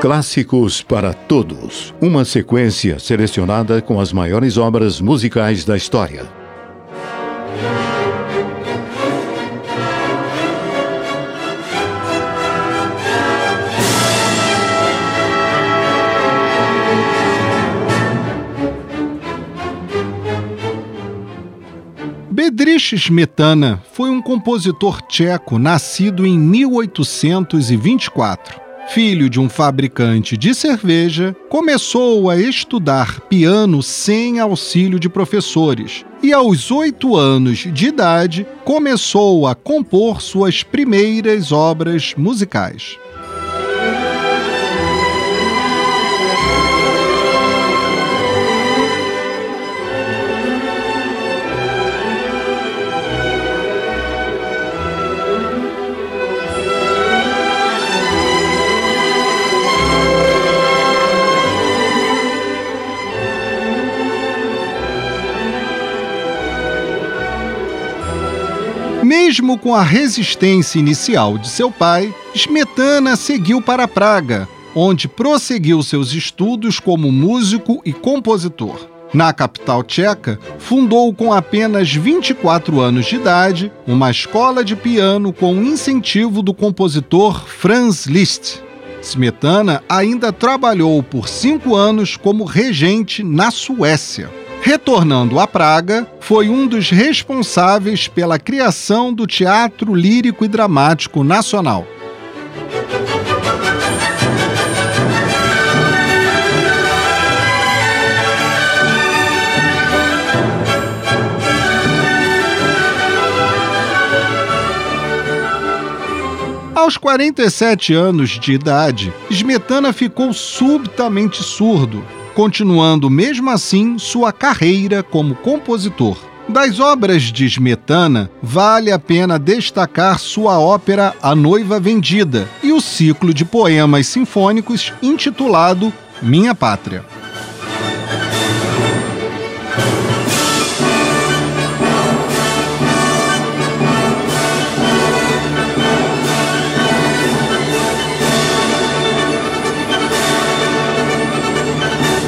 Clássicos para Todos uma sequência selecionada com as maiores obras musicais da história. Bedřich Smetana foi um compositor tcheco nascido em 1824. Filho de um fabricante de cerveja, começou a estudar piano sem auxílio de professores e, aos oito anos de idade, começou a compor suas primeiras obras musicais. Mesmo com a resistência inicial de seu pai, Smetana seguiu para Praga, onde prosseguiu seus estudos como músico e compositor. Na capital tcheca, fundou com apenas 24 anos de idade uma escola de piano com incentivo do compositor Franz Liszt. Smetana ainda trabalhou por cinco anos como regente na Suécia. Retornando a Praga, foi um dos responsáveis pela criação do Teatro Lírico e Dramático Nacional. Aos 47 anos de idade, Smetana ficou subitamente surdo continuando mesmo assim sua carreira como compositor. Das obras de Smetana, vale a pena destacar sua ópera A Noiva Vendida e o ciclo de poemas sinfônicos intitulado Minha Pátria.